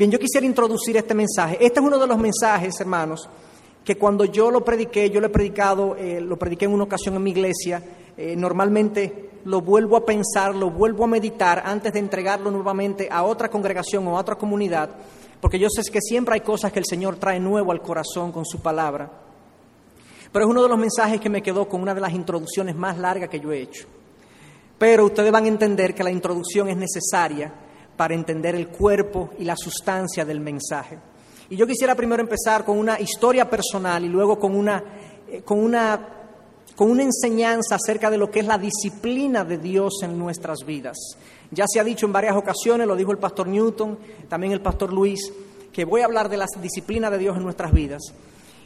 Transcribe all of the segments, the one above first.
Bien, yo quisiera introducir este mensaje. Este es uno de los mensajes, hermanos, que cuando yo lo prediqué, yo lo he predicado, eh, lo prediqué en una ocasión en mi iglesia, eh, normalmente lo vuelvo a pensar, lo vuelvo a meditar antes de entregarlo nuevamente a otra congregación o a otra comunidad, porque yo sé que siempre hay cosas que el Señor trae nuevo al corazón con su palabra. Pero es uno de los mensajes que me quedó con una de las introducciones más largas que yo he hecho. Pero ustedes van a entender que la introducción es necesaria para entender el cuerpo y la sustancia del mensaje. Y yo quisiera primero empezar con una historia personal y luego con una, eh, con una, con una enseñanza acerca de lo que es la disciplina de Dios en nuestras vidas. Ya se ha dicho en varias ocasiones, lo dijo el pastor Newton, también el pastor Luis, que voy a hablar de la disciplina de Dios en nuestras vidas.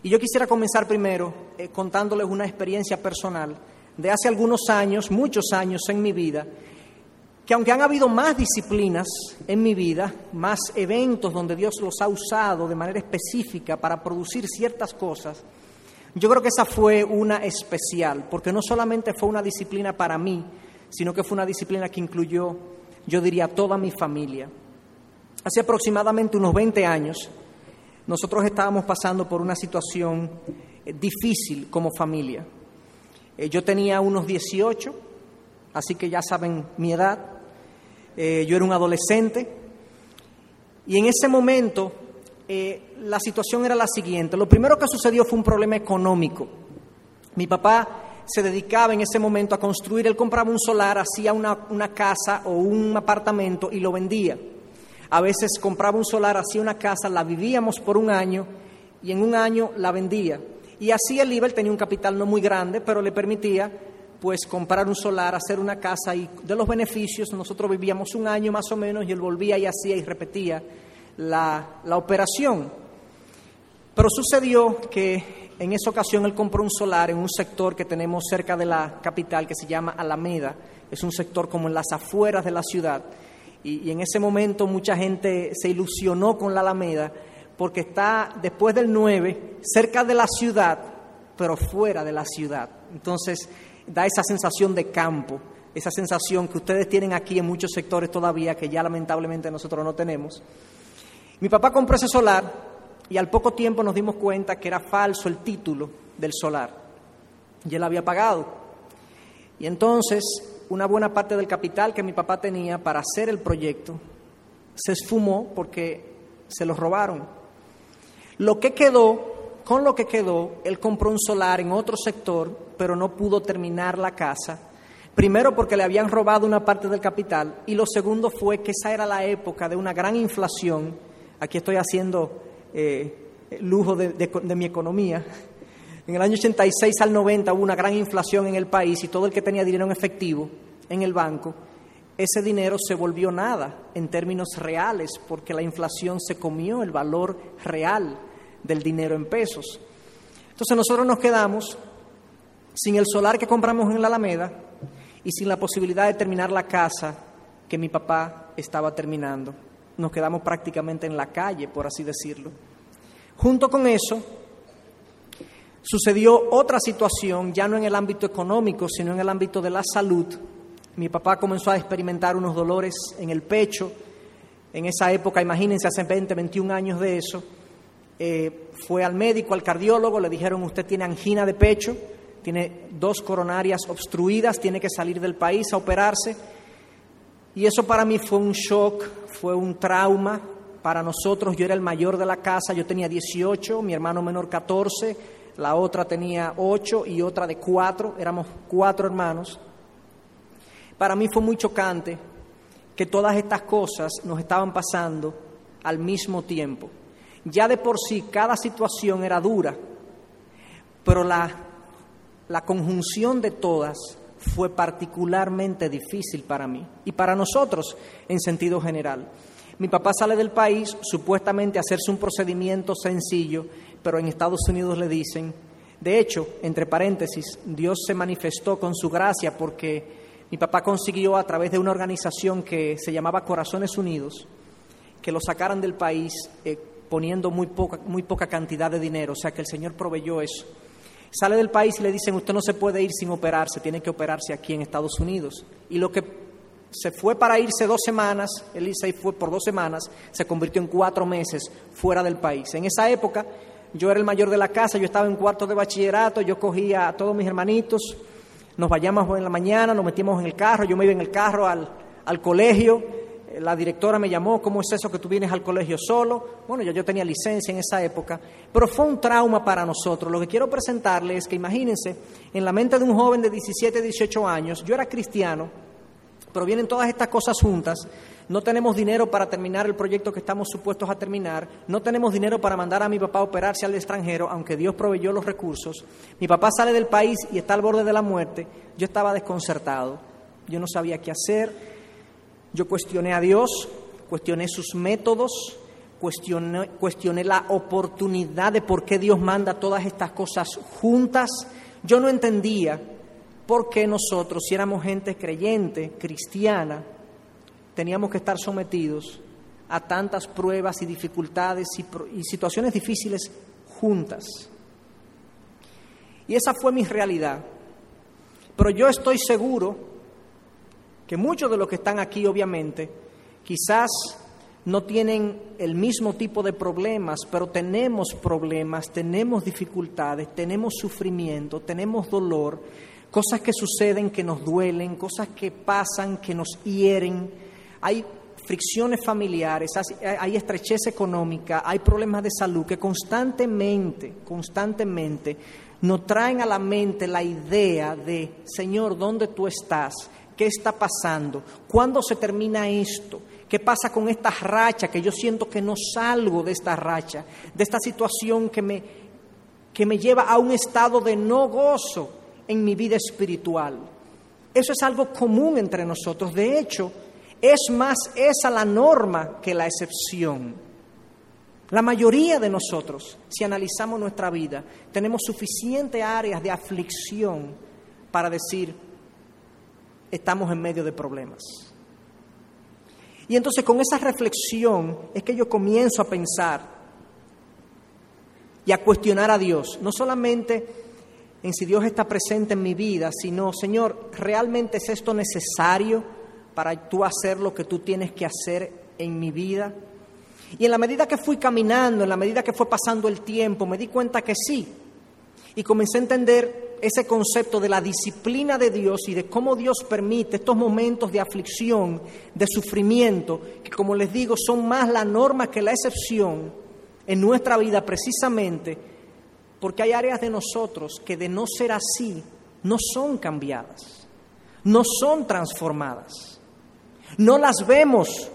Y yo quisiera comenzar primero eh, contándoles una experiencia personal de hace algunos años, muchos años en mi vida, que aunque han habido más disciplinas en mi vida, más eventos donde Dios los ha usado de manera específica para producir ciertas cosas, yo creo que esa fue una especial, porque no solamente fue una disciplina para mí, sino que fue una disciplina que incluyó, yo diría, toda mi familia. Hace aproximadamente unos 20 años, nosotros estábamos pasando por una situación eh, difícil como familia. Eh, yo tenía unos 18, así que ya saben mi edad. Eh, yo era un adolescente. Y en ese momento la situación era la siguiente. Lo primero que sucedió fue un problema económico. Mi papá se dedicaba en ese momento a construir, él compraba un solar, hacía una, una casa o un apartamento y lo vendía. A veces compraba un solar, hacía una casa, la vivíamos por un año y en un año la vendía. Y así el IBEL tenía un capital no muy grande, pero le permitía pues comprar un solar, hacer una casa y de los beneficios nosotros vivíamos un año más o menos y él volvía y hacía y repetía la, la operación. Pero sucedió que en esa ocasión él compró un solar en un sector que tenemos cerca de la capital que se llama Alameda. Es un sector como en las afueras de la ciudad. Y, en ese momento mucha gente se ilusionó con la Alameda porque está después del 9, cerca de la ciudad, pero fuera de la ciudad. Entonces da esa sensación de campo, esa sensación que ustedes tienen aquí en muchos sectores todavía, que ya lamentablemente nosotros no tenemos. Mi papá compró ese solar y al poco tiempo nos dimos cuenta que era falso el título del solar. Y él había pagado. Y entonces una buena parte del capital que mi papá tenía para hacer el proyecto se esfumó porque se lo robaron. Lo que quedó, con lo que quedó, él compró un solar en otro sector, pero no pudo terminar la casa. Primero porque le habían robado una parte del capital y lo segundo fue que esa era la época de una gran inflación. Aquí estoy haciendo eh, lujo de mi economía en el año 86 al 90 hubo una gran inflación en el país y todo el que tenía dinero en efectivo en el banco, ese dinero se volvió nada en términos reales porque la inflación se comió el valor real del dinero en pesos. Entonces nosotros nos quedamos sin el solar que compramos en la Alameda y sin la posibilidad de terminar la casa que mi papá estaba terminando. Nos quedamos prácticamente en la calle, por así decirlo. Junto con eso, Sucedió otra situación, ya no en el ámbito económico, sino en el ámbito de la salud. Mi papá comenzó a experimentar unos dolores en el pecho. En esa época, imagínense, hace 20, 21 años de eso, eh, fue al médico, al cardiólogo, le dijeron, usted tiene angina de pecho, tiene dos coronarias obstruidas, tiene que salir del país a operarse. Y eso para mí fue un shock, fue un trauma. Para nosotros, yo era el mayor de la casa, yo tenía 18, mi hermano menor 14 la otra tenía ocho y otra de cuatro, éramos cuatro hermanos. Para mí fue muy chocante que todas estas cosas nos estaban pasando al mismo tiempo. Ya de por sí cada situación era dura, pero la, la conjunción de todas fue particularmente difícil para mí y para nosotros en sentido general. Mi papá sale del país supuestamente a hacerse un procedimiento sencillo pero en Estados Unidos le dicen, de hecho, entre paréntesis, Dios se manifestó con su gracia porque mi papá consiguió a través de una organización que se llamaba Corazones Unidos, que lo sacaran del país eh, poniendo muy poca, muy poca cantidad de dinero, o sea que el Señor proveyó eso. Sale del país y le dicen, usted no se puede ir sin operarse, tiene que operarse aquí en Estados Unidos. Y lo que se fue para irse dos semanas, él se fue por dos semanas, se convirtió en cuatro meses fuera del país. En esa época yo era el mayor de la casa, yo estaba en cuarto de bachillerato, yo cogía a todos mis hermanitos, nos vayamos en la mañana, nos metíamos en el carro, yo me iba en el carro al, al colegio, la directora me llamó, ¿cómo es eso que tú vienes al colegio solo? Bueno, yo, yo tenía licencia en esa época, pero fue un trauma para nosotros. Lo que quiero presentarles es que imagínense, en la mente de un joven de 17, 18 años, yo era cristiano, pero vienen todas estas cosas juntas. No tenemos dinero para terminar el proyecto que estamos supuestos a terminar. No tenemos dinero para mandar a mi papá a operarse al extranjero, aunque Dios proveyó los recursos. Mi papá sale del país y está al borde de la muerte. Yo estaba desconcertado. Yo no sabía qué hacer yo cuestioné a Dios, cuestioné sus métodos, cuestioné, la oportunidad de por qué Dios manda todas estas cosas juntas. Yo no entendía por qué nosotros, si éramos gente creyente, cristiana, teníamos que estar sometidos a tantas pruebas y dificultades y, y situaciones difíciles juntas. Y esa fue mi realidad. Pero yo estoy seguro que muchos de los que están aquí, obviamente, quizás no tienen el mismo tipo de problemas, pero tenemos problemas, tenemos dificultades, tenemos sufrimiento, tenemos dolor, cosas que suceden que nos duelen, cosas que pasan que nos hieren, hay fricciones familiares, hay estrechez económica, hay problemas de salud que constantemente, constantemente nos traen a la mente la idea de, Señor, ¿dónde tú estás? ¿Qué está pasando? ¿Cuándo se termina esto? ¿Qué pasa con esta racha? Que yo siento que no salgo de esta racha, de esta situación que me, que me lleva a un estado de no gozo en mi vida espiritual. Eso es algo común entre nosotros. De hecho, es más esa la norma que la excepción. La mayoría de nosotros, si analizamos nuestra vida, tenemos suficientes áreas de aflicción para decir, estamos en medio de problemas. Y entonces con esa reflexión es que yo comienzo a pensar y a cuestionar a Dios, no solamente en si Dios está presente en mi vida, sino, Señor, ¿realmente es esto necesario para tú hacer lo que tú tienes que hacer en mi vida? Y en la medida que fui caminando, en la medida que fue pasando el tiempo, me di cuenta que sí. Y comencé a entender ese concepto de la disciplina de Dios y de cómo Dios permite estos momentos de aflicción, de sufrimiento, que como les digo son más la norma que la excepción en nuestra vida precisamente porque hay áreas de nosotros que de no ser así no son cambiadas, no son transformadas, no las vemos,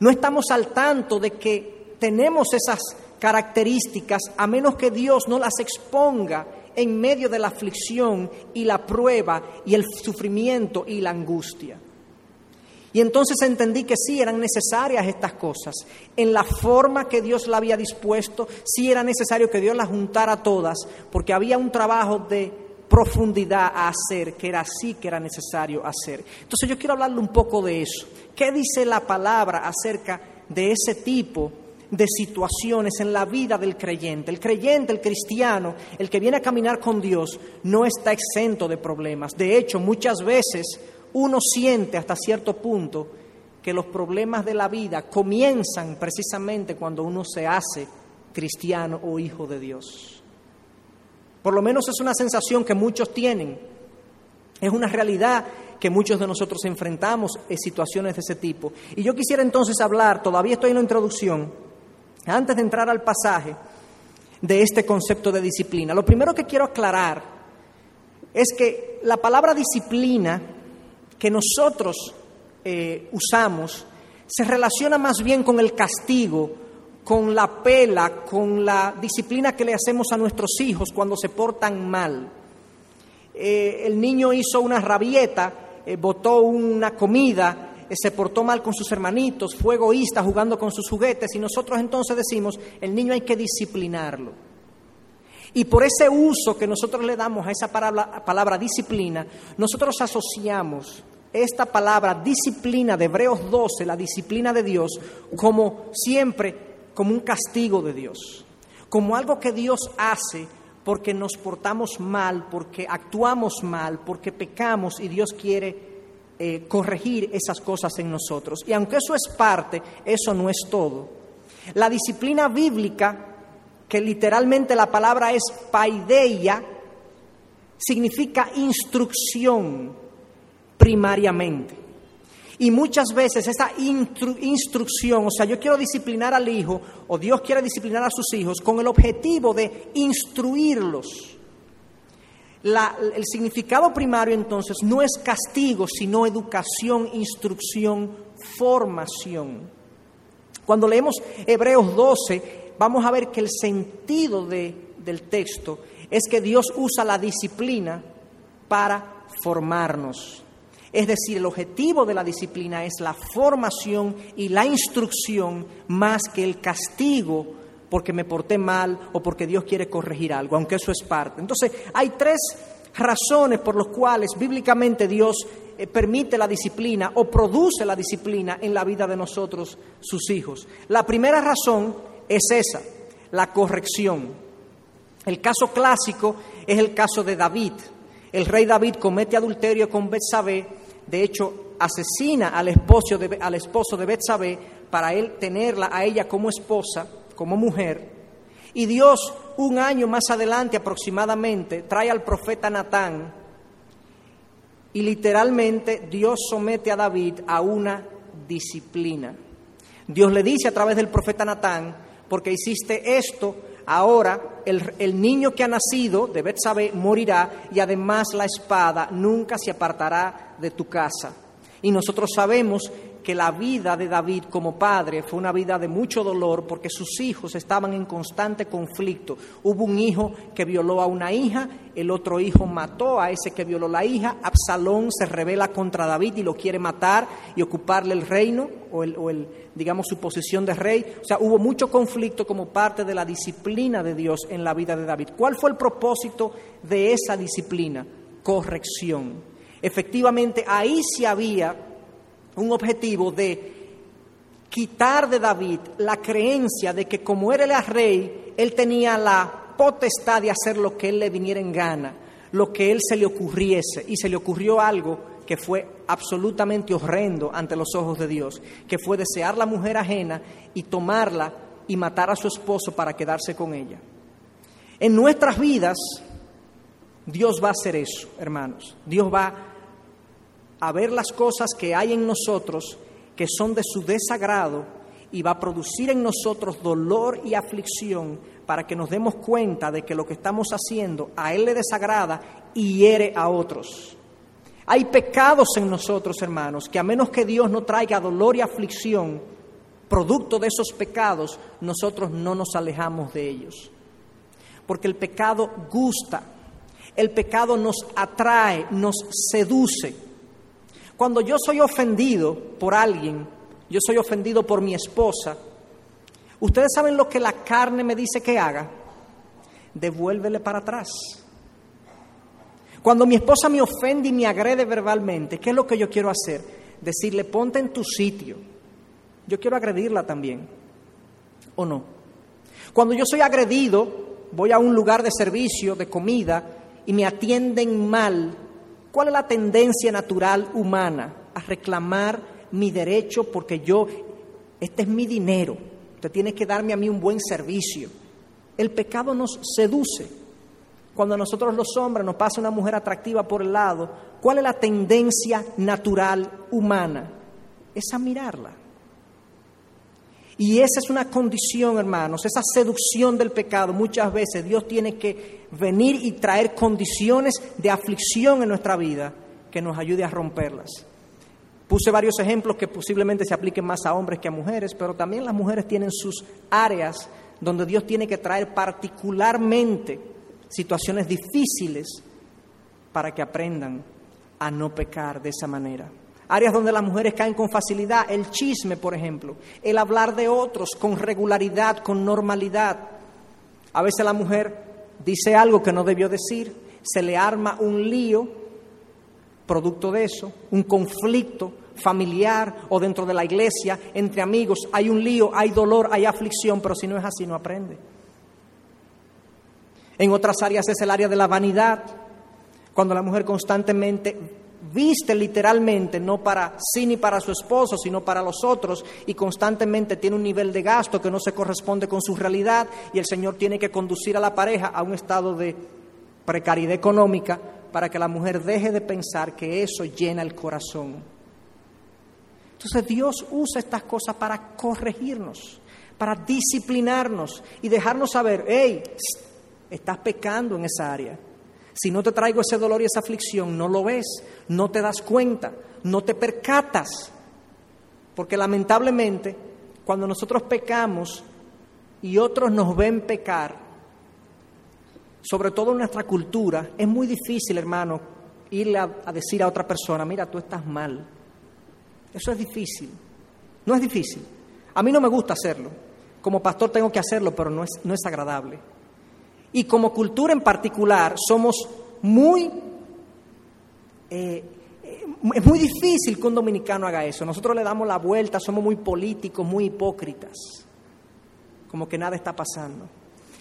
no estamos al tanto de que tenemos esas características a menos que Dios no las exponga en medio de la aflicción y la prueba y el sufrimiento y la angustia. Y entonces entendí que sí eran necesarias estas cosas. En la forma que Dios la había dispuesto, sí era necesario que Dios las juntara todas, porque había un trabajo de profundidad a hacer, que era así que era necesario hacer. Entonces yo quiero hablarle un poco de eso. ¿Qué dice la palabra acerca de ese tipo de situaciones en la vida del creyente. El creyente, el cristiano, el que viene a caminar con Dios, no está exento de problemas. De hecho, muchas veces uno siente hasta cierto punto que los problemas de la vida comienzan precisamente cuando uno se hace cristiano o hijo de Dios. Por lo menos es una sensación que muchos tienen. Es una realidad que muchos de nosotros enfrentamos en situaciones de ese tipo. Y yo quisiera entonces hablar, todavía estoy en la introducción, antes de entrar al pasaje de este concepto de disciplina, lo primero que quiero aclarar es que la palabra disciplina que nosotros eh, usamos se relaciona más bien con el castigo, con la pela, con la disciplina que le hacemos a nuestros hijos cuando se portan mal. Eh, el niño hizo una rabieta, eh, botó una comida, se portó mal con sus hermanitos, fue egoísta jugando con sus juguetes y nosotros entonces decimos, el niño hay que disciplinarlo. Y por ese uso que nosotros le damos a esa palabra, palabra disciplina, nosotros asociamos esta palabra disciplina de Hebreos 12, la disciplina de Dios, como siempre, como un castigo de Dios, como algo que Dios hace porque nos portamos mal, porque actuamos mal, porque pecamos y Dios quiere eh, corregir esas cosas en nosotros. Y aunque eso es parte, eso no es todo. La disciplina bíblica, que literalmente la palabra es paideia, significa instrucción primariamente. Y muchas veces esa instrucción, o sea, yo quiero disciplinar al hijo, o Dios quiere disciplinar a sus hijos, con el objetivo de instruirlos. El significado primario entonces no es castigo, sino educación, instrucción, formación. Cuando leemos Hebreos 12, vamos a ver que el sentido del texto es que Dios usa la disciplina para formarnos. Es decir, el objetivo de la disciplina es la formación y la instrucción más que el castigo porque me porté mal o porque Dios quiere corregir algo, aunque eso es parte. Entonces, hay tres razones por las cuales bíblicamente Dios eh, permite la disciplina o produce la disciplina en la vida de nosotros, sus hijos. La primera razón es esa, la corrección. El caso clásico es el caso de David. El rey David comete adulterio con Betsabé, de hecho asesina al esposo de, al esposo de Betsabé para él tenerla a ella como esposa, como mujer. Y Dios, un año más adelante aproximadamente, trae al profeta Natán y literalmente Dios somete a David a una disciplina. Dios le dice a través del profeta Natán, porque hiciste esto, ahora el, niño que ha nacido de Betsabé morirá y además la espada nunca se apartará de tu casa. Y nosotros sabemos que la vida de David como padre fue una vida de mucho dolor porque sus hijos estaban en constante conflicto. Hubo un hijo que violó a una hija, el otro hijo mató a ese que violó la hija, Absalón se revela contra David y lo quiere matar y ocuparle el reino o el, o el digamos su posición de rey. O sea, hubo mucho conflicto como parte de la disciplina de Dios en la vida de David. ¿Cuál fue el propósito de esa disciplina? Corrección. Efectivamente, ahí sí había un objetivo de quitar de David la creencia de que como él era rey, él tenía la potestad de hacer lo que él le viniera en gana, lo que él se le ocurriese. Y se le ocurrió algo que fue absolutamente horrendo ante los ojos de Dios, que fue desear la mujer ajena y tomarla y matar a su esposo para quedarse con ella. En nuestras vidas, Dios va a hacer eso, hermanos. Dios va a ver las cosas que hay en nosotros que son de su desagrado y va a producir en nosotros dolor y aflicción para que nos demos cuenta de que lo que estamos haciendo a Él le desagrada y hiere a otros. Hay pecados en nosotros, hermanos, que a menos que Dios no traiga dolor y aflicción, producto de esos pecados, nosotros no nos alejamos de ellos. Porque el pecado gusta, el pecado nos atrae, nos seduce. Cuando yo soy ofendido por alguien, yo soy ofendido por mi esposa, ustedes saben lo que la carne me dice que haga, devuélvele para atrás. Cuando mi esposa me ofende y me agrede verbalmente, ¿qué es lo que yo quiero hacer? Decirle, ponte en tu sitio. Yo quiero agredirla también, ¿o no? Cuando yo soy agredido, voy a un lugar de servicio, de comida, y me atienden mal, ¿Cuál es la tendencia natural humana? A reclamar mi derecho porque yo, este es mi dinero, usted tiene que darme a mí un buen servicio. El pecado nos seduce. Cuando a nosotros los hombres nos pasa una mujer atractiva por el lado, ¿cuál es la tendencia natural humana? Es a mirarla. Y esa es una condición, hermanos, esa seducción del pecado. Muchas veces Dios tiene que venir y traer condiciones de aflicción en nuestra vida que nos ayude a romperlas. Puse varios ejemplos que posiblemente se apliquen más a hombres que a mujeres, pero también las mujeres tienen sus áreas donde Dios tiene que traer particularmente situaciones difíciles para que aprendan a no pecar de esa manera. Áreas donde las mujeres caen con facilidad, el chisme, por ejemplo, el hablar de otros con regularidad, con normalidad. A veces la mujer dice algo que no debió decir, se le arma un lío producto de eso, un conflicto familiar o dentro de la iglesia, entre amigos, hay un lío, hay dolor, hay aflicción, pero si no es así no aprende. En otras áreas es el área de la vanidad, cuando la mujer constantemente viste literalmente, no para sí ni para su esposo, sino para los otros, y constantemente tiene un nivel de gasto que no se corresponde con su realidad, y el Señor tiene que conducir a la pareja a un estado de precariedad económica para que la mujer deje de pensar que eso llena el corazón. Entonces Dios usa estas cosas para corregirnos, para disciplinarnos y dejarnos saber, hey, estás pecando en esa área. Si no te traigo ese dolor y esa aflicción, no lo ves, no te das cuenta, no te percatas. Porque lamentablemente, cuando nosotros pecamos y otros nos ven pecar, sobre todo en nuestra cultura, es muy difícil, hermano, irle a, decir a otra persona, mira, tú estás mal. Eso es difícil. No es difícil. A mí no me gusta hacerlo. Como pastor tengo que hacerlo, pero no es, no es agradable. Y como cultura en particular somos muy... Eh, es muy difícil que un dominicano haga eso. Nosotros le damos la vuelta, somos muy políticos, muy hipócritas, como que nada está pasando.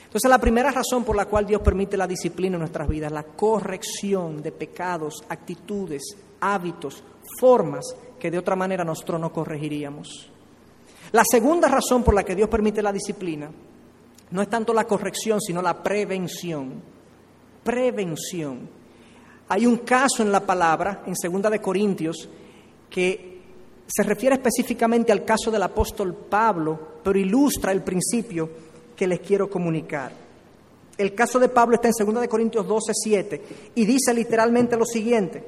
Entonces la primera razón por la cual Dios permite la disciplina en nuestras vidas, la corrección de pecados, actitudes, hábitos, formas que de otra manera nosotros no corregiríamos. La segunda razón por la que Dios permite la disciplina no es tanto la corrección, sino la prevención. Prevención. Hay un caso en la palabra, en Segunda de Corintios, que se refiere específicamente al caso del apóstol Pablo, pero ilustra el principio que les quiero comunicar. El caso de Pablo está en Segunda de Corintios 12, 7 y dice literalmente lo siguiente: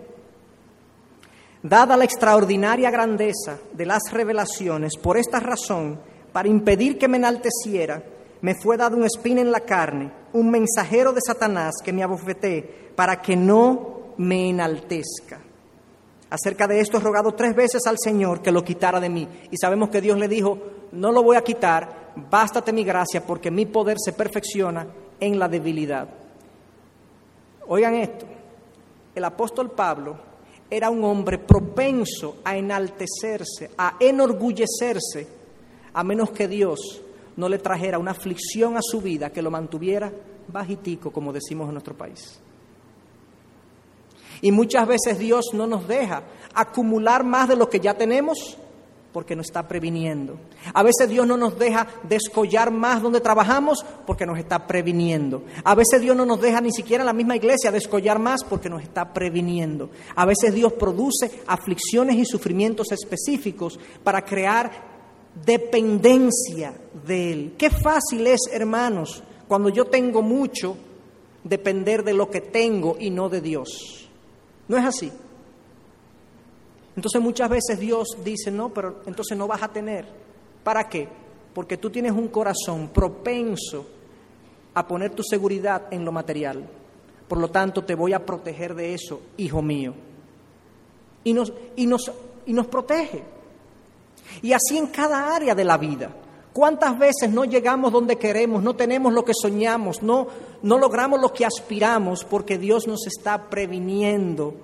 Dada la extraordinaria grandeza de las revelaciones, por esta razón, para impedir que me enalteciera, me fue dado un espín en la carne, un mensajero de Satanás que me abofeté para que no me enaltezca. Acerca de esto he rogado tres veces al Señor que lo quitara de mí. Y sabemos que Dios le dijo, no lo voy a quitar, bástate mi gracia porque mi poder se perfecciona en la debilidad. Oigan esto, el apóstol Pablo era un hombre propenso a enaltecerse, a enorgullecerse, a menos que Dios no le trajera una aflicción a su vida que lo mantuviera bajitico, como decimos en nuestro país. Y muchas veces Dios no nos deja acumular más de lo que ya tenemos porque nos está previniendo. A veces Dios no nos deja descollar más donde trabajamos porque nos está previniendo. A veces Dios no nos deja ni siquiera en la misma iglesia descollar más porque nos está previniendo. A veces Dios produce aflicciones y sufrimientos específicos para crear dependencia de Él. Qué fácil es, hermanos, cuando yo tengo mucho, depender de lo que tengo y no de Dios. ¿No es así? Entonces muchas veces Dios dice, no, pero entonces no vas a tener. ¿Para qué? Porque tú tienes un corazón propenso a poner tu seguridad en lo material. Por lo tanto, te voy a proteger de eso, hijo mío. Y nos, y nos, y nos protege. Y así en cada área de la vida. ¿Cuántas veces no llegamos donde queremos, no tenemos lo que soñamos, no, no logramos lo que aspiramos porque Dios nos está previniendo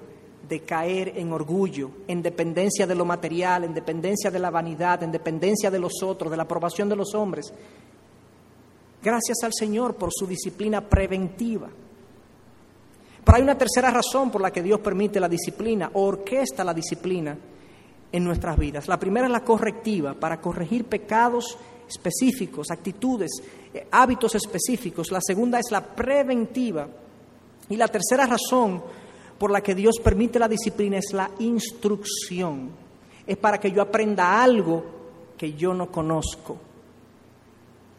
de caer en orgullo, en dependencia de lo material, en dependencia de la vanidad, en dependencia de los otros, de la aprobación de los hombres? Gracias al Señor por su disciplina preventiva. Pero hay una tercera razón por la que Dios permite la disciplina o orquesta la disciplina en nuestras vidas. La primera es la correctiva, para corregir pecados específicos, actitudes, eh, hábitos específicos. La segunda es la preventiva. Y la tercera razón por la que Dios permite la disciplina es la instrucción. Es para que yo aprenda algo que yo no conozco,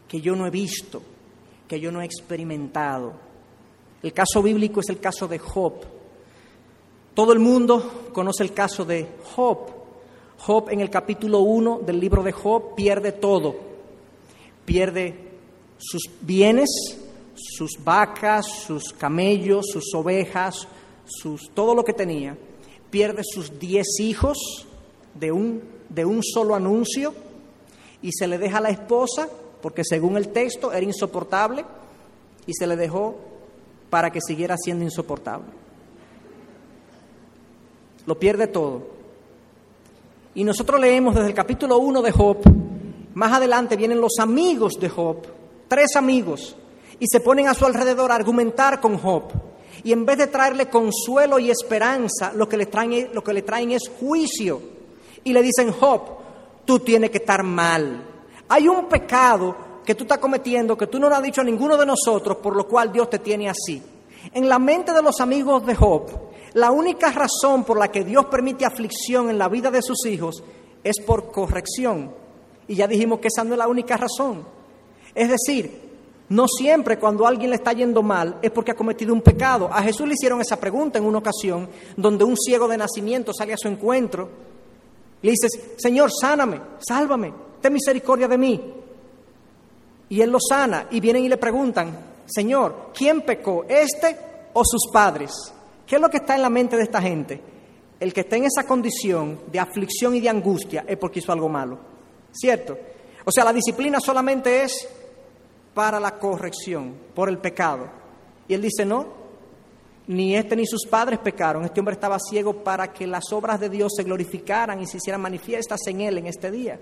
que yo no he visto, que yo no he experimentado. El caso bíblico es el caso de Job. Todo el mundo conoce el caso de Job. Job en el capítulo 1 del libro de Job pierde todo. Pierde sus bienes, sus vacas, sus camellos, sus ovejas, sus, todo lo que tenía. Pierde sus diez hijos de un, de un solo anuncio y se le deja a la esposa, porque según el texto era insoportable, y se le dejó para que siguiera siendo insoportable. Lo pierde todo. Y nosotros leemos desde el capítulo 1 de Job, más adelante vienen los amigos de Job, tres amigos, y se ponen a su alrededor a argumentar con Job. Y en vez de traerle consuelo y esperanza, lo que le traen, es juicio. Y le dicen, Job, tú tienes que estar mal. Hay un pecado que tú estás cometiendo que tú no lo has dicho a ninguno de nosotros, por lo cual Dios te tiene así. En la mente de los amigos de Job, la única razón por la que Dios permite aflicción en la vida de sus hijos es por corrección. Y ya dijimos que esa no es la única razón. Es decir, no siempre cuando alguien le está yendo mal es porque ha cometido un pecado. A Jesús le hicieron esa pregunta en una ocasión donde un ciego de nacimiento sale a su encuentro. Le dices, Señor, sáname, sálvame, ten misericordia de mí. Y él lo sana y vienen y le preguntan, Señor, ¿quién pecó, este o sus padres? ¿Qué es lo que está en la mente de esta gente? El que está en esa condición de aflicción y de angustia es porque hizo algo malo, ¿cierto? O sea, la disciplina solamente es para la corrección, por el pecado. Y él dice, no, ni este ni sus padres pecaron. Este hombre estaba ciego para que las obras de Dios se glorificaran y se hicieran manifiestas en él en este día.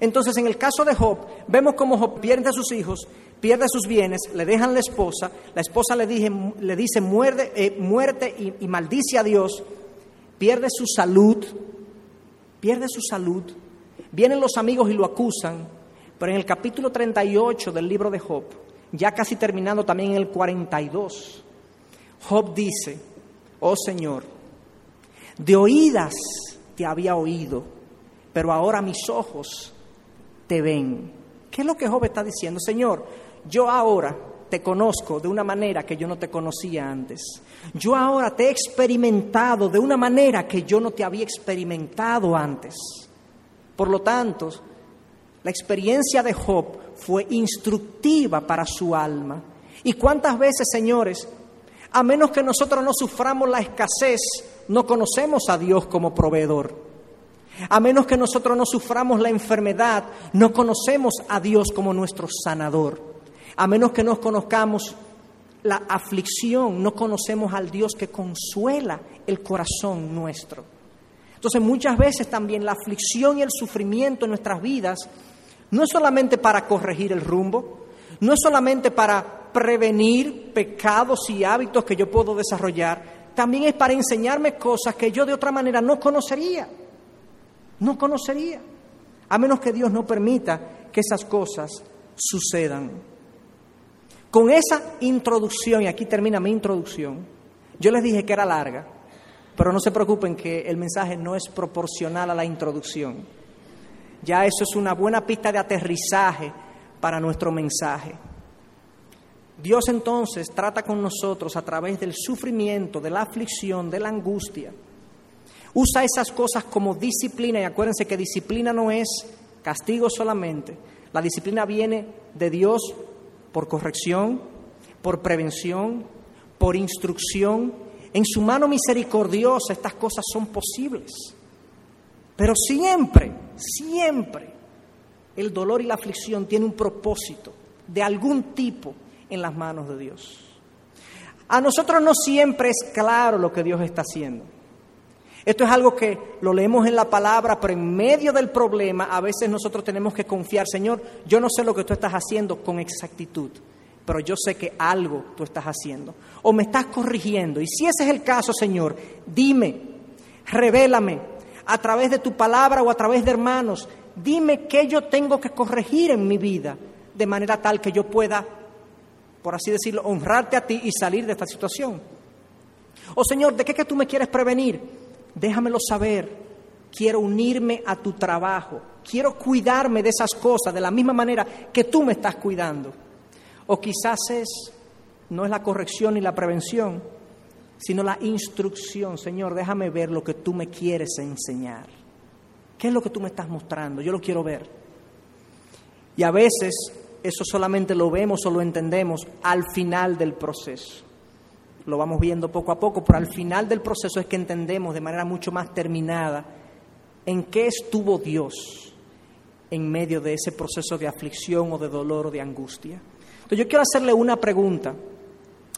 Entonces, en el caso de Job, vemos cómo Job pierde a sus hijos, pierde sus bienes, le dejan la esposa, la esposa le, le dice eh, muerte y, y maldice a Dios, pierde su salud, pierde su salud, vienen los amigos y lo acusan, pero en el capítulo 38 del libro de Job, ya casi terminando también en el 42, Job dice, oh Señor, de oídas te había oído, pero ahora mis ojos te ven. ¿Qué es lo que Job está diciendo? Señor, yo ahora te conozco de una manera que yo no te conocía antes. Yo ahora te he experimentado de una manera que yo no te había experimentado antes. Por lo tanto, la experiencia de Job fue instructiva para su alma. ¿Y cuántas veces, señores, a menos que nosotros no suframos la escasez, no conocemos a Dios como proveedor? A menos que nosotros no suframos la enfermedad, no conocemos a Dios como nuestro sanador. A menos que nos conozcamos la aflicción, no conocemos al Dios que consuela el corazón nuestro. Entonces muchas veces también la aflicción y el sufrimiento en nuestras vidas no es solamente para corregir el rumbo, no es solamente para prevenir pecados y hábitos que yo puedo desarrollar, también es para enseñarme cosas que yo de otra manera no conocería no conocería, a menos que Dios no permita que esas cosas sucedan. Con esa introducción, y aquí termina mi introducción, yo les dije que era larga, pero no se preocupen que el mensaje no es proporcional a la introducción. Ya eso es una buena pista de aterrizaje para nuestro mensaje. Dios entonces trata con nosotros a través del sufrimiento, de la aflicción, de la angustia Usa esas cosas como disciplina y acuérdense que disciplina no es castigo solamente. La disciplina viene de Dios por corrección, por prevención, por instrucción. En su mano misericordiosa estas cosas son posibles. Pero siempre, siempre el dolor y la aflicción tienen un propósito de algún tipo en las manos de Dios. A nosotros no siempre es claro lo que Dios está haciendo. Esto es algo que lo leemos en la palabra, pero en medio del problema a veces nosotros tenemos que confiar, Señor, yo no sé lo que tú estás haciendo con exactitud, pero yo sé que algo tú estás haciendo. O me estás corrigiendo. Y si ese es el caso, Señor, dime, revélame a través de tu palabra o a través de hermanos, dime qué yo tengo que corregir en mi vida, de manera tal que yo pueda, por así decirlo, honrarte a ti y salir de esta situación. O Señor, ¿de qué que tú me quieres prevenir? Déjamelo saber. Quiero unirme a tu trabajo. Quiero cuidarme de esas cosas de la misma manera que tú me estás cuidando. O quizás es, no es la corrección ni la prevención, sino la instrucción. Señor, déjame ver lo que tú me quieres enseñar. ¿Qué es lo que tú me estás mostrando? Yo lo quiero ver. Y a veces eso solamente lo vemos o lo entendemos al final del proceso lo vamos viendo poco a poco, pero al final del proceso es que entendemos de manera mucho más terminada en qué estuvo Dios en medio de ese proceso de aflicción o de dolor o de angustia. Entonces yo quiero hacerle una pregunta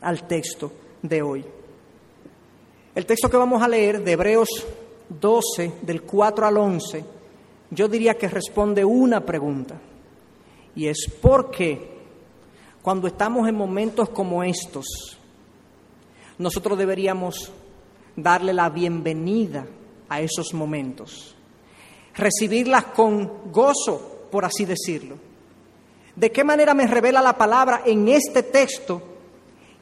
al texto de hoy. El texto que vamos a leer de Hebreos 12, del 4 al 11, yo diría que responde una pregunta, y es ¿por qué cuando estamos en momentos como estos, nosotros deberíamos darle la bienvenida a esos momentos, recibirlas con gozo, por así decirlo. ¿De qué manera me revela la palabra en este texto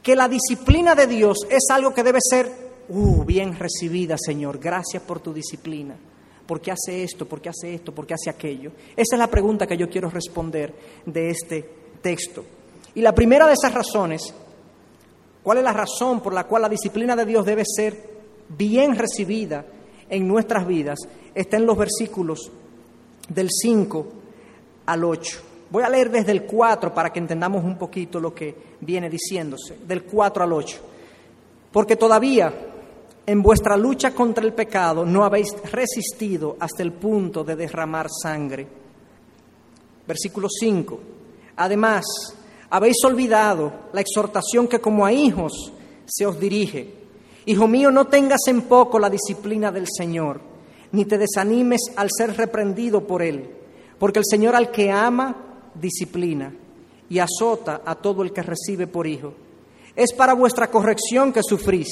que la disciplina de Dios es algo que debe ser uh, bien recibida, Señor? Gracias por tu disciplina. ¿Por qué hace esto? ¿Por qué hace esto? ¿Por qué hace aquello? Esa es la pregunta que yo quiero responder de este texto. Y la primera de esas razones, ¿cuál es la razón por la cual la disciplina de Dios debe ser bien recibida en nuestras vidas? Está en los versículos del 5 al 8. Voy a leer desde el 4 para que entendamos un poquito lo que viene diciéndose, del 4 al 8. Porque todavía en vuestra lucha contra el pecado no habéis resistido hasta el punto de derramar sangre. Versículo 5. Además, habéis olvidado la exhortación que como a hijos se os dirige. Hijo mío, no tengas en poco la disciplina del Señor, ni te desanimes al ser reprendido por Él, porque el Señor al que ama, disciplina y azota a todo el que recibe por hijo. Es para vuestra corrección que sufrís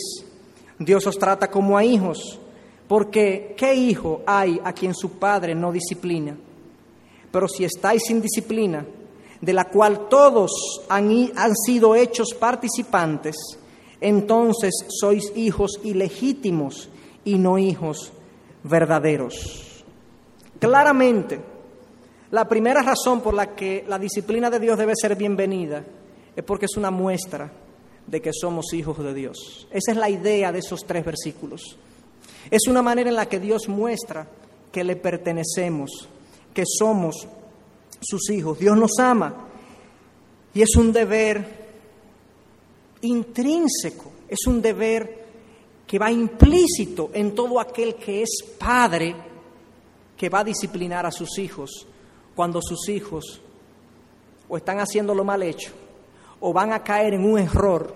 Dios os trata como a hijos, porque ¿qué hijo hay a quien su padre no disciplina? Pero si estáis sin disciplina, de la cual todos han, han sido hechos participantes, entonces sois hijos ilegítimos y no hijos verdaderos. Claramente, la primera razón por la que la disciplina de Dios debe ser bienvenida es porque es una muestra de que somos hijos de Dios. Esa es la idea de esos tres versículos. Es una manera en la que Dios muestra que le pertenecemos, que somos sus hijos. Dios nos ama y es un deber intrínseco, es un deber que va implícito en todo aquel que es padre que va a disciplinar a sus hijos cuando sus hijos o están haciendo lo mal hecho o van a caer en un error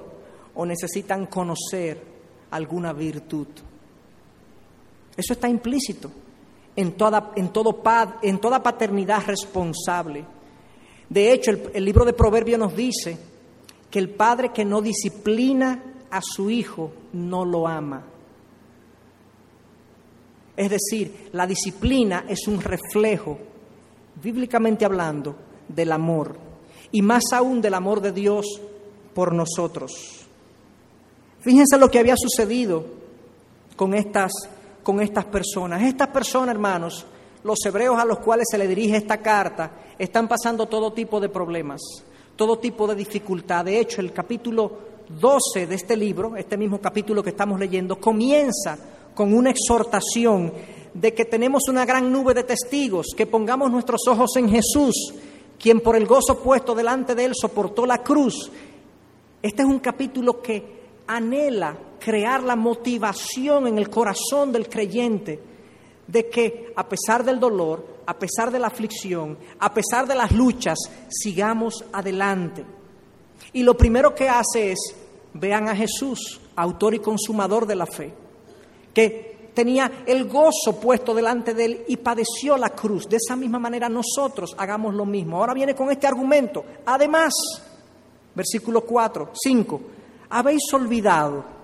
o necesitan conocer alguna virtud. Eso está implícito en toda, en todo, en toda paternidad responsable. De hecho, el, el libro de Proverbios nos dice que el padre que no disciplina a su hijo no lo ama. Es decir, la disciplina es un reflejo, bíblicamente hablando, del amor y más aún del amor de Dios por nosotros. Fíjense lo que había sucedido con estas, con estas personas. Estas personas, hermanos, los hebreos a los cuales se le dirige esta carta, están pasando todo tipo de problemas, todo tipo de dificultad. De hecho, el capítulo 12 de este libro, este mismo capítulo que estamos leyendo, comienza con una exhortación de que tenemos una gran nube de testigos, que pongamos nuestros ojos en Jesús, quien por el gozo puesto delante de él soportó la cruz. Este es un capítulo que anhela crear la motivación en el corazón del creyente de que a pesar del dolor, a pesar de la aflicción, a pesar de las luchas, sigamos adelante. Y lo primero que hace es, vean a Jesús, autor y consumador de la fe, que tenía el gozo puesto delante de él y padeció la cruz. De esa misma manera nosotros hagamos lo mismo. Ahora viene con este argumento. Además, versículo 4, 5, habéis olvidado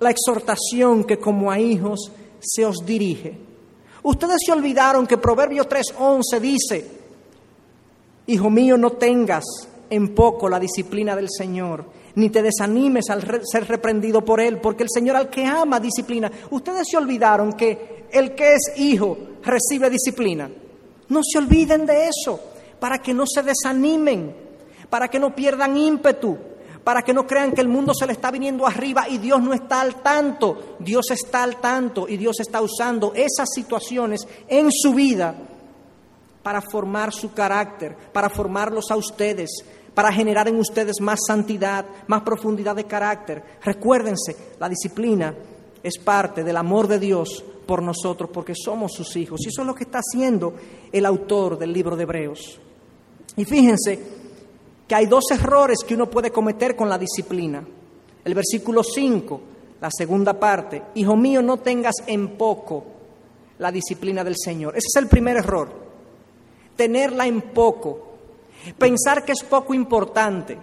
la exhortación que como a hijos se os dirige. Ustedes se olvidaron que Proverbio 3:11 dice, Hijo mío, no tengas en poco la disciplina del Señor ni te desanimes al ser reprendido por Él, porque el Señor al que ama disciplina. Ustedes se olvidaron que el que es hijo recibe disciplina. No se olviden de eso, para que no se desanimen, para que no pierdan ímpetu, para que no crean que el mundo se le está viniendo arriba y Dios no está al tanto. Dios está al tanto y Dios está usando esas situaciones en su vida para formar su carácter, para formarlos a ustedes, para generar en ustedes más santidad, más profundidad de carácter. Recuérdense, la disciplina es parte del amor de Dios por nosotros, porque somos sus hijos. Y eso es lo que está haciendo el autor del libro de Hebreos. Y fíjense que hay dos errores que uno puede cometer con la disciplina. El versículo 5, la segunda parte, Hijo mío, no tengas en poco la disciplina del Señor. Ese es el primer error, tenerla en poco. Pensar que es poco importante.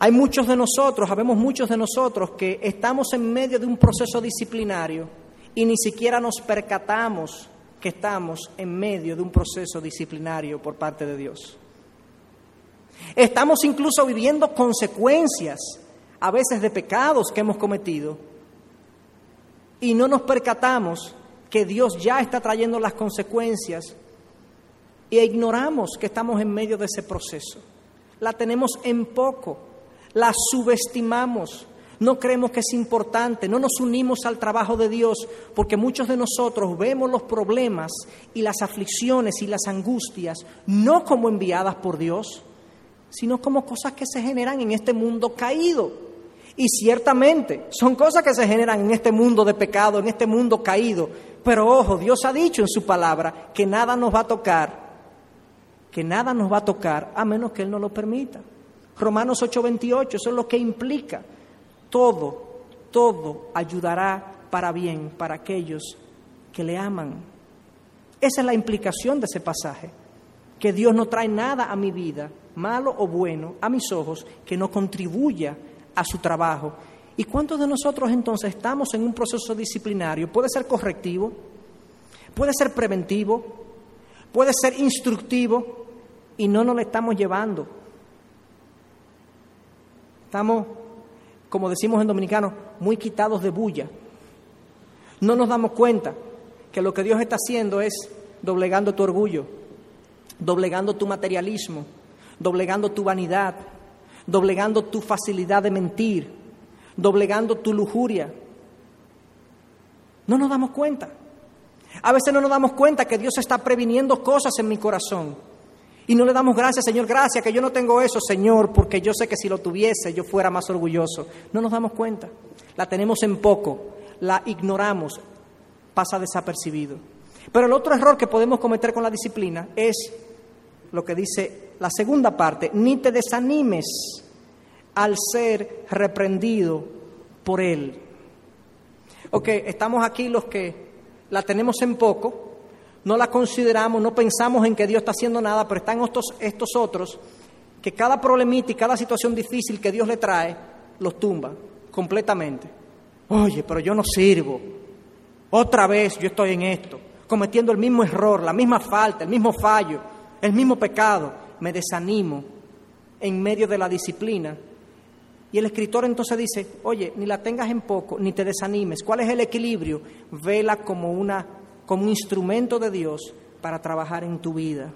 Hay muchos de nosotros, sabemos muchos de nosotros que estamos en medio de un proceso disciplinario y ni siquiera nos percatamos que estamos en medio de un proceso disciplinario por parte de Dios. Estamos incluso viviendo consecuencias a veces de pecados que hemos cometido y no nos percatamos que Dios ya está trayendo las consecuencias e ignoramos que estamos en medio de ese proceso. La tenemos en poco, la subestimamos, no creemos que es importante, no nos unimos al trabajo de Dios, porque muchos de nosotros vemos los problemas y las aflicciones y las angustias no como enviadas por Dios, sino como cosas que se generan en este mundo caído. Y ciertamente son cosas que se generan en este mundo de pecado, en este mundo caído. Pero ojo, Dios ha dicho en su palabra que nada nos va a tocar, que nada nos va a tocar a menos que Él no lo permita. Romanos 8:28, eso es lo que implica. Todo, todo ayudará para bien para aquellos que le aman. Esa es la implicación de ese pasaje, que Dios no trae nada a mi vida malo o bueno, a mis ojos, que no contribuya a su trabajo. ¿Y cuántos de nosotros entonces estamos en un proceso disciplinario? Puede ser correctivo, puede ser preventivo, puede ser instructivo y no nos lo estamos llevando. Estamos, como decimos en dominicano, muy quitados de bulla. No nos damos cuenta que lo que Dios está haciendo es doblegando tu orgullo, doblegando tu materialismo, doblegando tu vanidad, doblegando tu facilidad de mentir, doblegando tu lujuria. No nos damos cuenta. A veces no nos damos cuenta que Dios está previniendo cosas en mi corazón. Y no le damos gracias, Señor, gracias que yo no tengo eso, Señor, porque yo sé que si lo tuviese yo fuera más orgulloso. No nos damos cuenta. La tenemos en poco, la ignoramos, pasa desapercibido. Pero el otro error que podemos cometer con la disciplina es lo que dice la segunda parte, ni te desanimes al ser reprendido por Él. Ok, estamos aquí los que la tenemos en poco, no la consideramos, no pensamos en que Dios está haciendo nada, pero están estos, estos otros que cada problemita y cada situación difícil que Dios le trae, los tumba completamente. Oye, pero yo no sirvo. Otra vez yo estoy en esto, cometiendo el mismo error, la misma falta, el mismo fallo el mismo pecado, me desanimo en medio de la disciplina. Y el escritor entonces dice, oye, ni la tengas en poco, ni te desanimes. ¿Cuál es el equilibrio? Vela como, una, como un instrumento de Dios para trabajar en tu vida.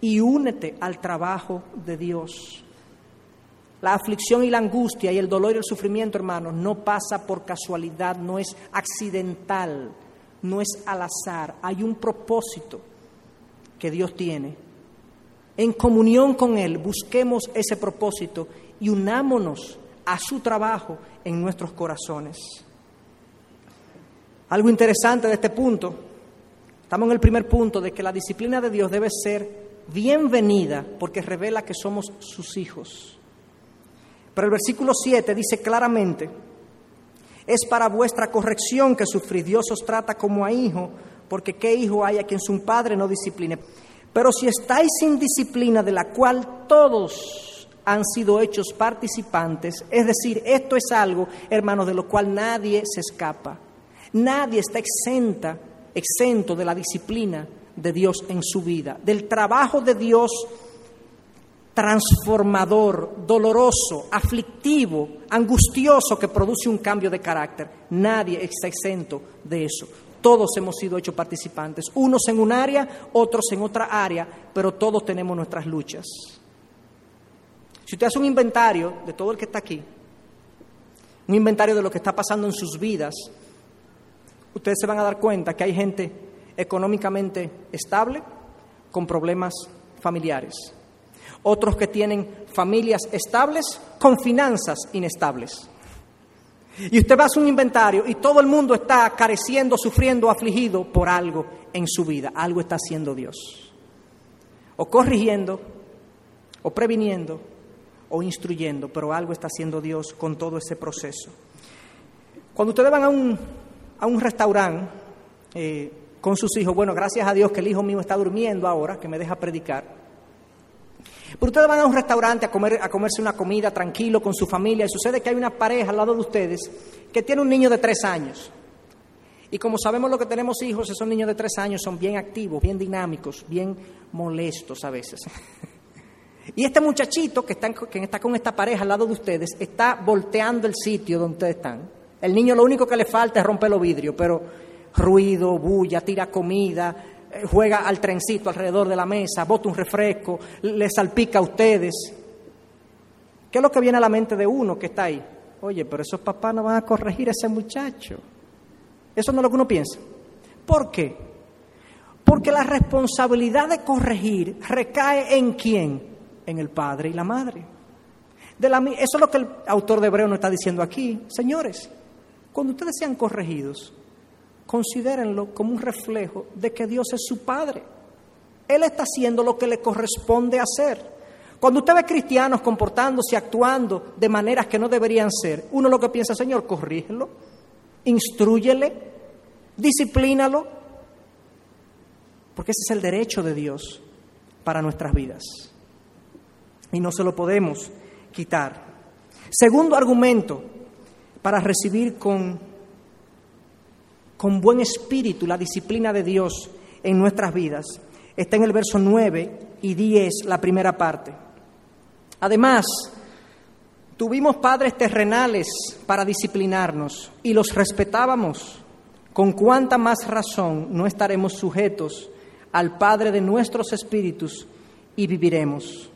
Y únete al trabajo de Dios. La aflicción y la angustia y el dolor y el sufrimiento, hermanos, no pasa por casualidad, no es accidental, no es al azar. Hay un propósito que Dios tiene en comunión con Él, busquemos ese propósito y unámonos a su trabajo en nuestros corazones. Algo interesante de este punto, estamos en el primer punto de que la disciplina de Dios debe ser bienvenida porque revela que somos sus hijos. Pero el versículo 7 dice claramente, es para vuestra corrección que sufrís, Dios os trata como a hijo, porque qué hijo hay a quien su padre no discipline. Pero si estáis sin disciplina de la cual todos han sido hechos participantes, es decir, esto es algo, hermanos, de lo cual nadie se escapa. Nadie está exenta, exento de la disciplina de Dios en su vida, del trabajo de Dios transformador, doloroso, aflictivo, angustioso que produce un cambio de carácter. Nadie está exento de eso. Todos hemos sido hechos participantes, unos en un área, otros en otra área, pero todos tenemos nuestras luchas. Si usted hace un inventario de todo el que está aquí, un inventario de lo que está pasando en sus vidas, ustedes se van a dar cuenta que hay gente económicamente estable con problemas familiares. Otros que tienen familias estables con finanzas inestables. Y usted va a hacer un inventario y todo el mundo está careciendo, sufriendo, afligido por algo en su vida. Algo está haciendo Dios. O corrigiendo, o previniendo, o instruyendo, pero algo está haciendo Dios con todo ese proceso. Cuando ustedes van a un, a un restaurante eh, con sus hijos, bueno, gracias a Dios que el hijo mío está durmiendo ahora, que me deja predicar. Pero ustedes van a un restaurante a, comer, a comerse una comida tranquilo con su familia y sucede que hay una pareja al lado de ustedes que tiene un niño de tres años. Y como sabemos lo que tenemos hijos, esos niños de tres años son bien activos, bien dinámicos, bien molestos a veces. y este muchachito que está, que está con esta pareja al lado de ustedes está volteando el sitio donde ustedes están. El niño lo único que le falta es romper los vidrios, pero ruido, bulla, tira comida, juega al trencito alrededor de la mesa, bota un refresco, le salpica a ustedes. ¿Qué es lo que viene a la mente de uno que está ahí? Oye, pero esos papás no van a corregir a ese muchacho. Eso no es lo que uno piensa. ¿Por qué? Porque la responsabilidad de corregir recae en quién? En el padre y la madre. De la, eso es lo que el autor de Hebreo nos está diciendo aquí. Señores, cuando ustedes sean corregidos, considérenlo como un reflejo de que Dios es su Padre. Él está haciendo lo que le corresponde hacer. Cuando usted ve cristianos comportándose, actuando de maneras que no deberían ser, uno lo que piensa, Señor, corrígelo, instruyele, disciplínalo, porque ese es el derecho de Dios para nuestras vidas. Y no se lo podemos quitar. Segundo argumento para recibir con, con buen espíritu la disciplina de Dios en nuestras vidas está en el verso 9 y 10, la primera parte. Además, Tuvimos padres terrenales para disciplinarnos y los respetábamos. Con cuánta más razón no estaremos sujetos al Padre de nuestros espíritus y viviremos.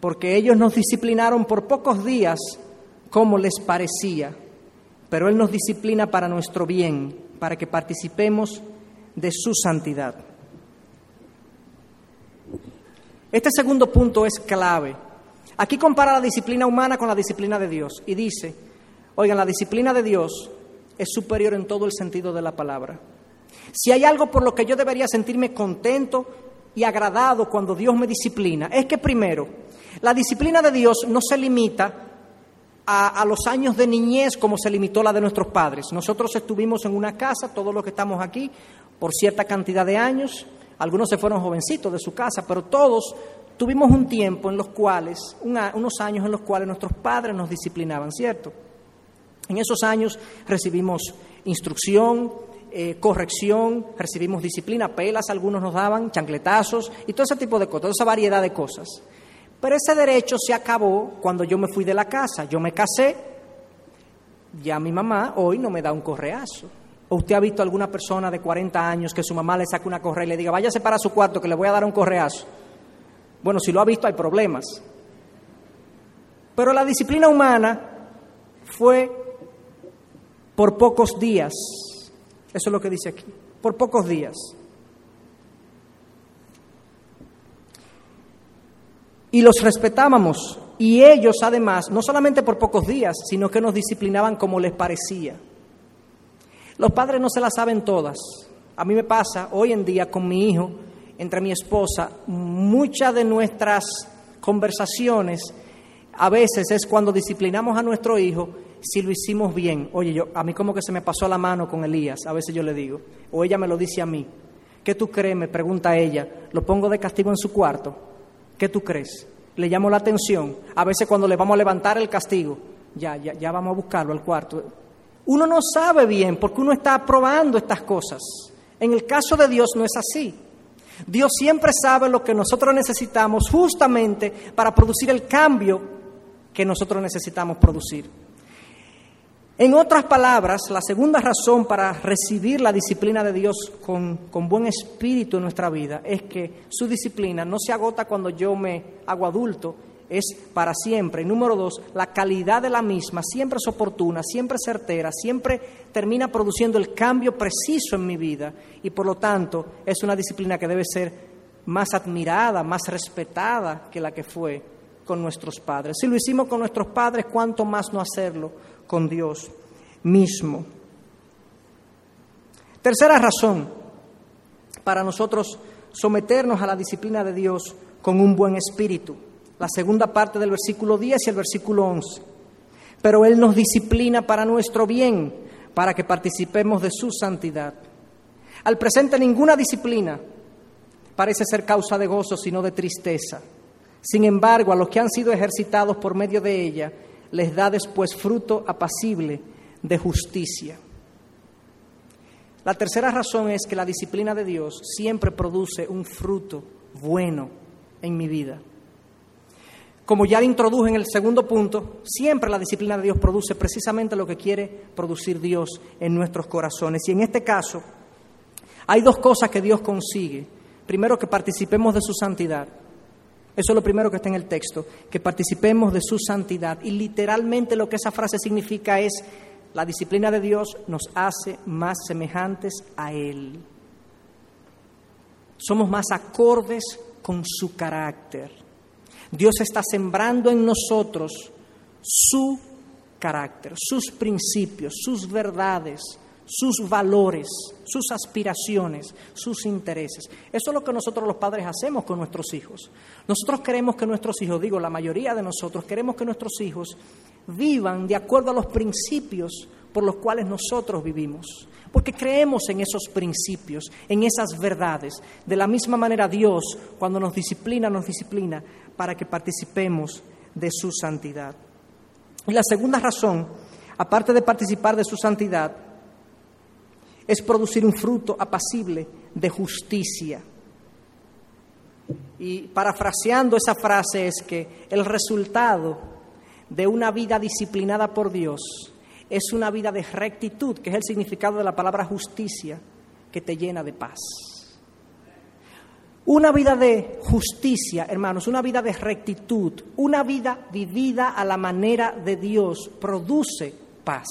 Porque ellos nos disciplinaron por pocos días como les parecía, pero Él nos disciplina para nuestro bien, para que participemos de su santidad. Este segundo punto es clave Aquí compara la disciplina humana con la disciplina de Dios y dice, oigan, la disciplina de Dios es superior en todo el sentido de la palabra. Si hay algo por lo que yo debería sentirme contento y agradado cuando Dios me disciplina, es que primero, la disciplina de Dios no se limita a, los años de niñez como se limitó la de nuestros padres. Nosotros estuvimos en una casa, todos los que estamos aquí, por cierta cantidad de años, algunos se fueron jovencitos de su casa, pero todos tuvimos un tiempo en los cuales, unos años en los cuales nuestros padres nos disciplinaban, ¿cierto? En esos años recibimos instrucción, eh, corrección, recibimos disciplina, pelas algunos nos daban, chancletazos y todo ese tipo de cosas, toda esa variedad de cosas. Pero ese derecho se acabó cuando yo me fui de la casa, yo me casé, ya mi mamá hoy no me da un correazo. ¿O usted ha visto alguna persona de 40 años que su mamá le saque una correa y le diga, váyase para su cuarto que le voy a dar un correazo? Bueno, si lo ha visto hay problemas. Pero la disciplina humana fue por pocos días. Eso es lo que dice aquí. Por pocos días. Y los respetábamos. Y ellos, además, no solamente por pocos días, sino que nos disciplinaban como les parecía. Los padres no se las saben todas. A mí me pasa hoy en día con mi hijo entre mi esposa, muchas de nuestras conversaciones a veces es cuando disciplinamos a nuestro hijo si lo hicimos bien. Oye, yo a mí como que se me pasó la mano con Elías, a veces yo le digo, o ella me lo dice a mí. ¿Qué tú crees? Me pregunta ella. ¿Lo pongo de castigo en su cuarto? ¿Qué tú crees? Le llamo la atención. A veces cuando le vamos a levantar el castigo, ya, ya, ya vamos a buscarlo al cuarto. Uno no sabe bien porque uno está probando estas cosas. En el caso de Dios no es así. Dios siempre sabe lo que nosotros necesitamos justamente para producir el cambio que nosotros necesitamos producir. En otras palabras, la segunda razón para recibir la disciplina de Dios con, con, buen espíritu en nuestra vida es que su disciplina no se agota cuando yo me hago adulto, es para siempre. Número dos, la calidad de la misma siempre es oportuna, siempre certera, siempre termina produciendo el cambio preciso en mi vida y por lo tanto es una disciplina que debe ser más admirada, más respetada que la que fue con nuestros padres. Si lo hicimos con nuestros padres, ¿cuánto más no hacerlo con Dios mismo? Tercera razón para nosotros someternos a la disciplina de Dios con un buen espíritu la segunda parte del versículo 10 y el versículo 11. Pero Él nos disciplina para nuestro bien, para que participemos de su santidad. Al presente ninguna disciplina parece ser causa de gozo, sino de tristeza. Sin embargo, a los que han sido ejercitados por medio de ella, les da después fruto apacible de justicia. La tercera razón es que la disciplina de Dios siempre produce un fruto bueno en mi vida. Como ya le introduje en el segundo punto, siempre la disciplina de Dios produce precisamente lo que quiere producir Dios en nuestros corazones. Y en este caso, hay dos cosas que Dios consigue. Primero, que participemos de su santidad. Eso es lo primero que está en el texto, que participemos de su santidad. Y literalmente lo que esa frase significa es, la disciplina de Dios nos hace más semejantes a Él. Somos más acordes con su carácter. Dios está sembrando en nosotros su carácter, sus principios, sus verdades, sus valores, sus aspiraciones, sus intereses. Eso es lo que nosotros los padres hacemos con nuestros hijos. Nosotros queremos que nuestros hijos, digo, la mayoría de nosotros queremos que nuestros hijos vivan de acuerdo a los principios por los cuales nosotros vivimos, porque creemos en esos principios, en esas verdades. De la misma manera Dios, cuando nos disciplina, nos disciplina para que participemos de su santidad. Y la segunda razón, aparte de participar de su santidad, es producir un fruto apacible de justicia. Y parafraseando esa frase es que el resultado de una vida disciplinada por Dios es una vida de rectitud, que es el significado de la palabra justicia, que te llena de paz. Una vida de justicia, hermanos, una vida de rectitud, una vida vivida a la manera de Dios produce paz.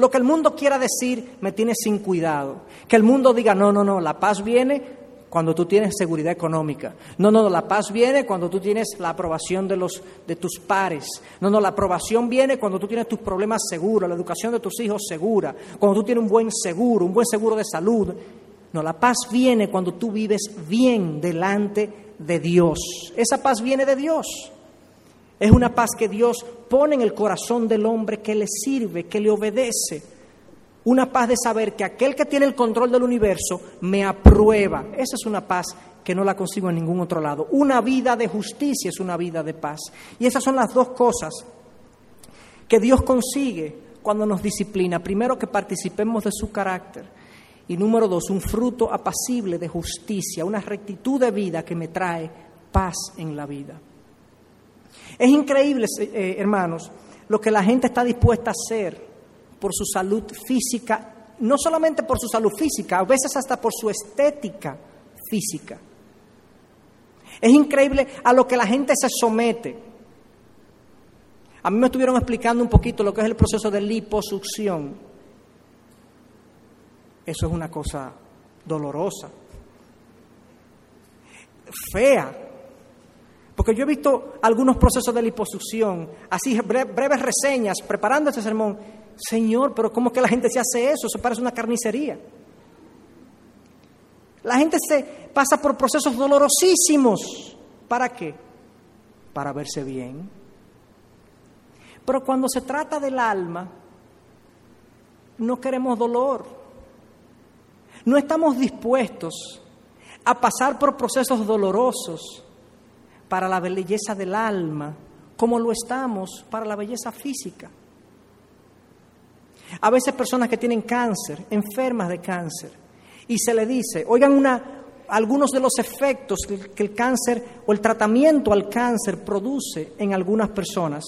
Lo que el mundo quiera decir me tiene sin cuidado. Que el mundo diga, no, no, no, la paz viene cuando tú tienes seguridad económica. No, no, la paz viene cuando tú tienes la aprobación de, los, de tus pares. No, no, la aprobación viene cuando tú tienes tus problemas seguros, la educación de tus hijos segura, cuando tú tienes un buen seguro, un buen seguro de salud. No, la paz viene cuando tú vives bien delante de Dios. Esa paz viene de Dios. Es una paz que Dios pone en el corazón del hombre que le sirve, que le obedece. Una paz de saber que aquel que tiene el control del universo me aprueba. Esa es una paz que no la consigo en ningún otro lado. Una vida de justicia es una vida de paz. Y esas son las dos cosas que Dios consigue cuando nos disciplina. Primero, que participemos de su carácter. Y número dos, un fruto apacible de justicia, una rectitud de vida que me trae paz en la vida. Es increíble, eh, hermanos, lo que la gente está dispuesta a hacer por su salud física, no solamente por su salud física, a veces hasta por su estética física. Es increíble a lo que la gente se somete. A mí me estuvieron explicando un poquito lo que es el proceso de liposucción. Eso es una cosa dolorosa, fea, porque yo he visto algunos procesos de liposucción, así breves reseñas, preparando este sermón. Señor, pero ¿cómo que la gente se hace eso? Eso parece una carnicería. La gente se pasa por procesos dolorosísimos. ¿Para qué? Para verse bien. Pero cuando se trata del alma, no queremos dolor. No estamos dispuestos a pasar por procesos dolorosos para la belleza del alma, como lo estamos para la belleza física. A veces personas que tienen cáncer, enfermas de cáncer, y se le dice, oigan una, algunos de los efectos que el cáncer o el tratamiento al cáncer produce en algunas personas.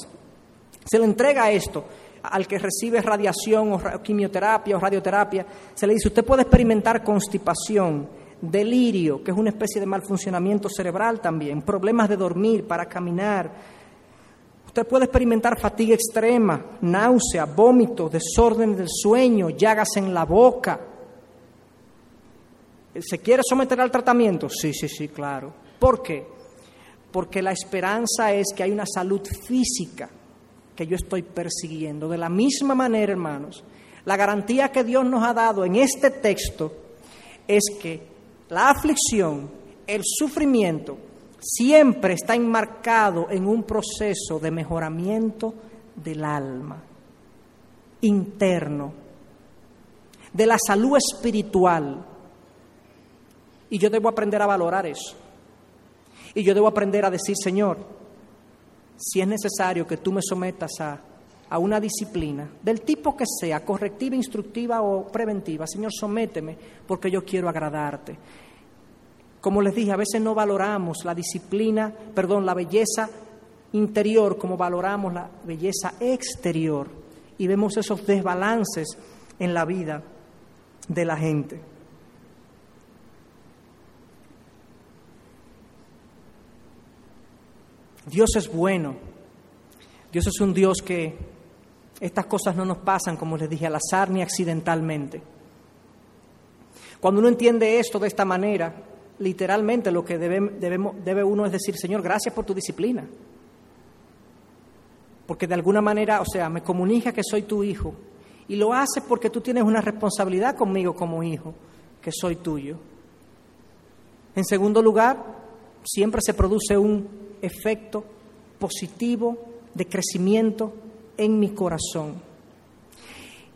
Se le entrega esto al que recibe radiación o quimioterapia o radioterapia, se le dice, usted puede experimentar constipación, delirio, que es una especie de mal funcionamiento cerebral también, problemas de dormir, para caminar. Usted puede experimentar fatiga extrema, náusea, vómitos, desorden del sueño, llagas en la boca. ¿Se quiere someter al tratamiento? Sí, sí, sí, claro. ¿Por qué? Porque la esperanza es que hay una salud física que yo estoy persiguiendo. De la misma manera, hermanos, la garantía que Dios nos ha dado en este texto es que la aflicción, el sufrimiento, siempre está enmarcado en un proceso de mejoramiento del alma interno, de la salud espiritual. Y yo debo aprender a valorar eso. Y yo debo aprender a decir, Señor, si es necesario que tú me sometas a, a una disciplina, del tipo que sea, correctiva, instructiva o preventiva, Señor, sométeme porque yo quiero agradarte. Como les dije, a veces no valoramos la disciplina, perdón, la belleza interior como valoramos la belleza exterior y vemos esos desbalances en la vida de la gente. Dios es bueno. Dios es un Dios que estas cosas no nos pasan, como les dije, al azar ni accidentalmente. Cuando uno entiende esto de esta manera, literalmente lo que debe, debe uno es decir, Señor, gracias por tu disciplina. Porque de alguna manera, o sea, me comunica que soy tu hijo. Y lo haces porque tú tienes una responsabilidad conmigo como hijo, que soy tuyo. En segundo lugar, siempre se produce un efecto positivo de crecimiento en mi corazón.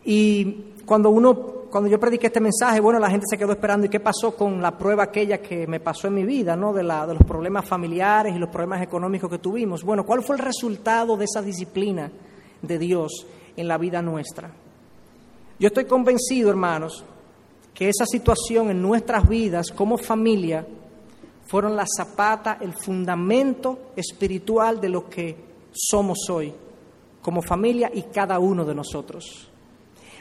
Y cuando uno, cuando yo prediqué este mensaje, bueno, la gente se quedó esperando y qué pasó con la prueba aquella que me pasó en mi vida, ¿no? De, la, de los problemas familiares y los problemas económicos que tuvimos. Bueno, ¿cuál fue el resultado de esa disciplina de Dios en la vida nuestra? Yo estoy convencido, hermanos, que esa situación en nuestras vidas como familia fueron la zapata, el fundamento espiritual de lo que somos hoy, como familia y cada uno de nosotros.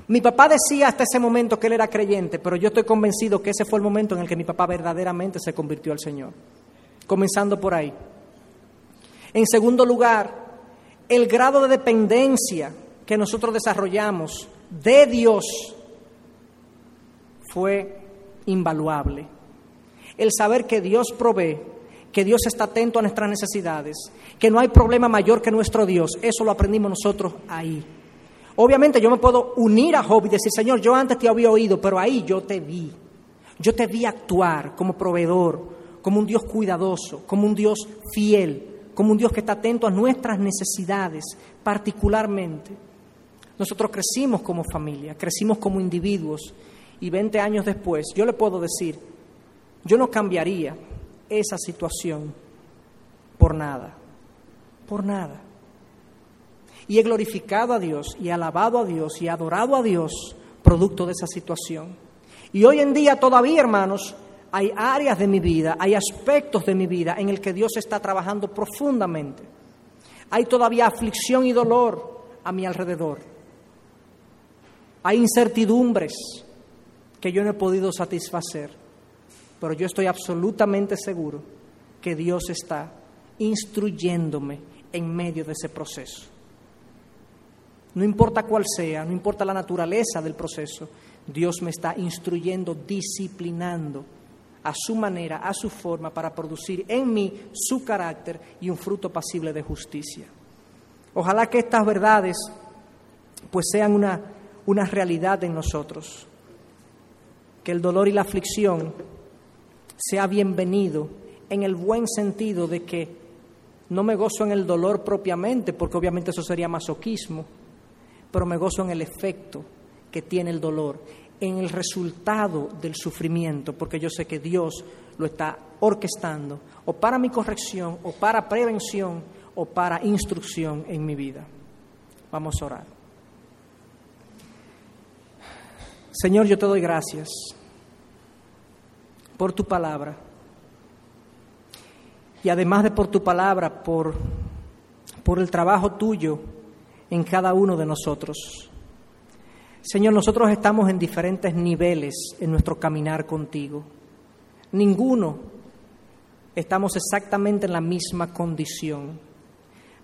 Mi papá decía hasta ese momento que él era creyente, pero yo estoy convencido que ese fue el momento en el que mi papá verdaderamente se convirtió al Señor. Comenzando por ahí. En segundo lugar, el grado de dependencia que nosotros desarrollamos de Dios fue invaluable. El saber que Dios provee, que Dios está atento a nuestras necesidades, que no hay problema mayor que nuestro Dios, eso lo aprendimos nosotros ahí. Obviamente yo me puedo unir a Job y decir, Señor, yo antes te había oído, pero ahí yo te vi. Yo te vi actuar como proveedor, como un Dios cuidadoso, como un Dios fiel, como un Dios que está atento a nuestras necesidades particularmente. Nosotros crecimos como familia, crecimos como individuos y 20 años después yo le puedo decir, yo no cambiaría esa situación por nada, por nada. Y he glorificado a Dios y alabado a Dios y adorado a Dios producto de esa situación. Y hoy en día todavía, hermanos, hay áreas de mi vida, hay aspectos de mi vida en el que Dios está trabajando profundamente. Hay todavía aflicción y dolor a mi alrededor. Hay incertidumbres que yo no he podido satisfacer, pero yo estoy absolutamente seguro que Dios está instruyéndome en medio de ese proceso no importa cuál sea, no importa la naturaleza del proceso, Dios me está instruyendo, disciplinando a su manera, a su forma, para producir en mí su carácter y un fruto pasible de justicia. Ojalá que estas verdades pues sean una, una realidad en nosotros, que el dolor y la aflicción sea bienvenido en el buen sentido de que no me gozo en el dolor propiamente, porque obviamente eso sería masoquismo, pero me gozo en el efecto que tiene el dolor, en el resultado del sufrimiento, porque yo sé que Dios lo está orquestando o para mi corrección, o para prevención, o para instrucción en mi vida. Vamos a orar. Señor, yo te doy gracias por tu palabra. Y además de por tu palabra, por, por el trabajo tuyo en cada uno de nosotros. Señor, nosotros estamos en diferentes niveles en nuestro caminar contigo. Ninguno estamos exactamente en la misma condición.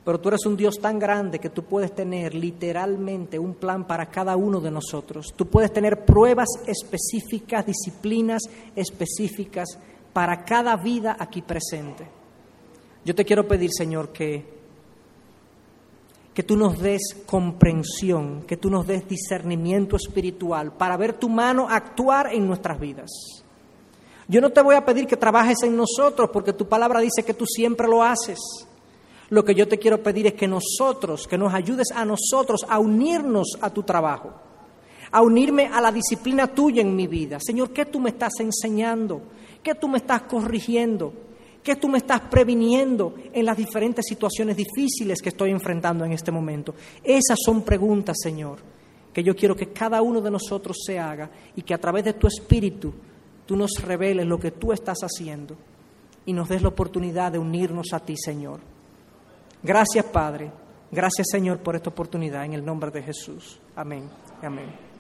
Pero tú eres un Dios tan grande que tú puedes tener literalmente un plan para cada uno de nosotros. Tú puedes tener pruebas específicas, disciplinas específicas para cada vida aquí presente. Yo te quiero pedir, Señor, que que tú nos des comprensión, que tú nos des discernimiento espiritual para ver tu mano actuar en nuestras vidas. Yo no te voy a pedir que trabajes en nosotros porque tu palabra dice que tú siempre lo haces. Lo que yo te quiero pedir es que nosotros, que nos ayudes a nosotros a unirnos a tu trabajo, a unirme a la disciplina tuya en mi vida. Señor, ¿qué tú me estás enseñando? ¿Qué tú me estás corrigiendo? ¿Qué tú me estás previniendo en las diferentes situaciones difíciles que estoy enfrentando en este momento? Esas son preguntas, Señor, que yo quiero que cada uno de nosotros se haga y que a través de tu espíritu tú nos reveles lo que tú estás haciendo y nos des la oportunidad de unirnos a ti, Señor. Gracias, Padre. Gracias, Señor, por esta oportunidad en el nombre de Jesús. Amén. Amén.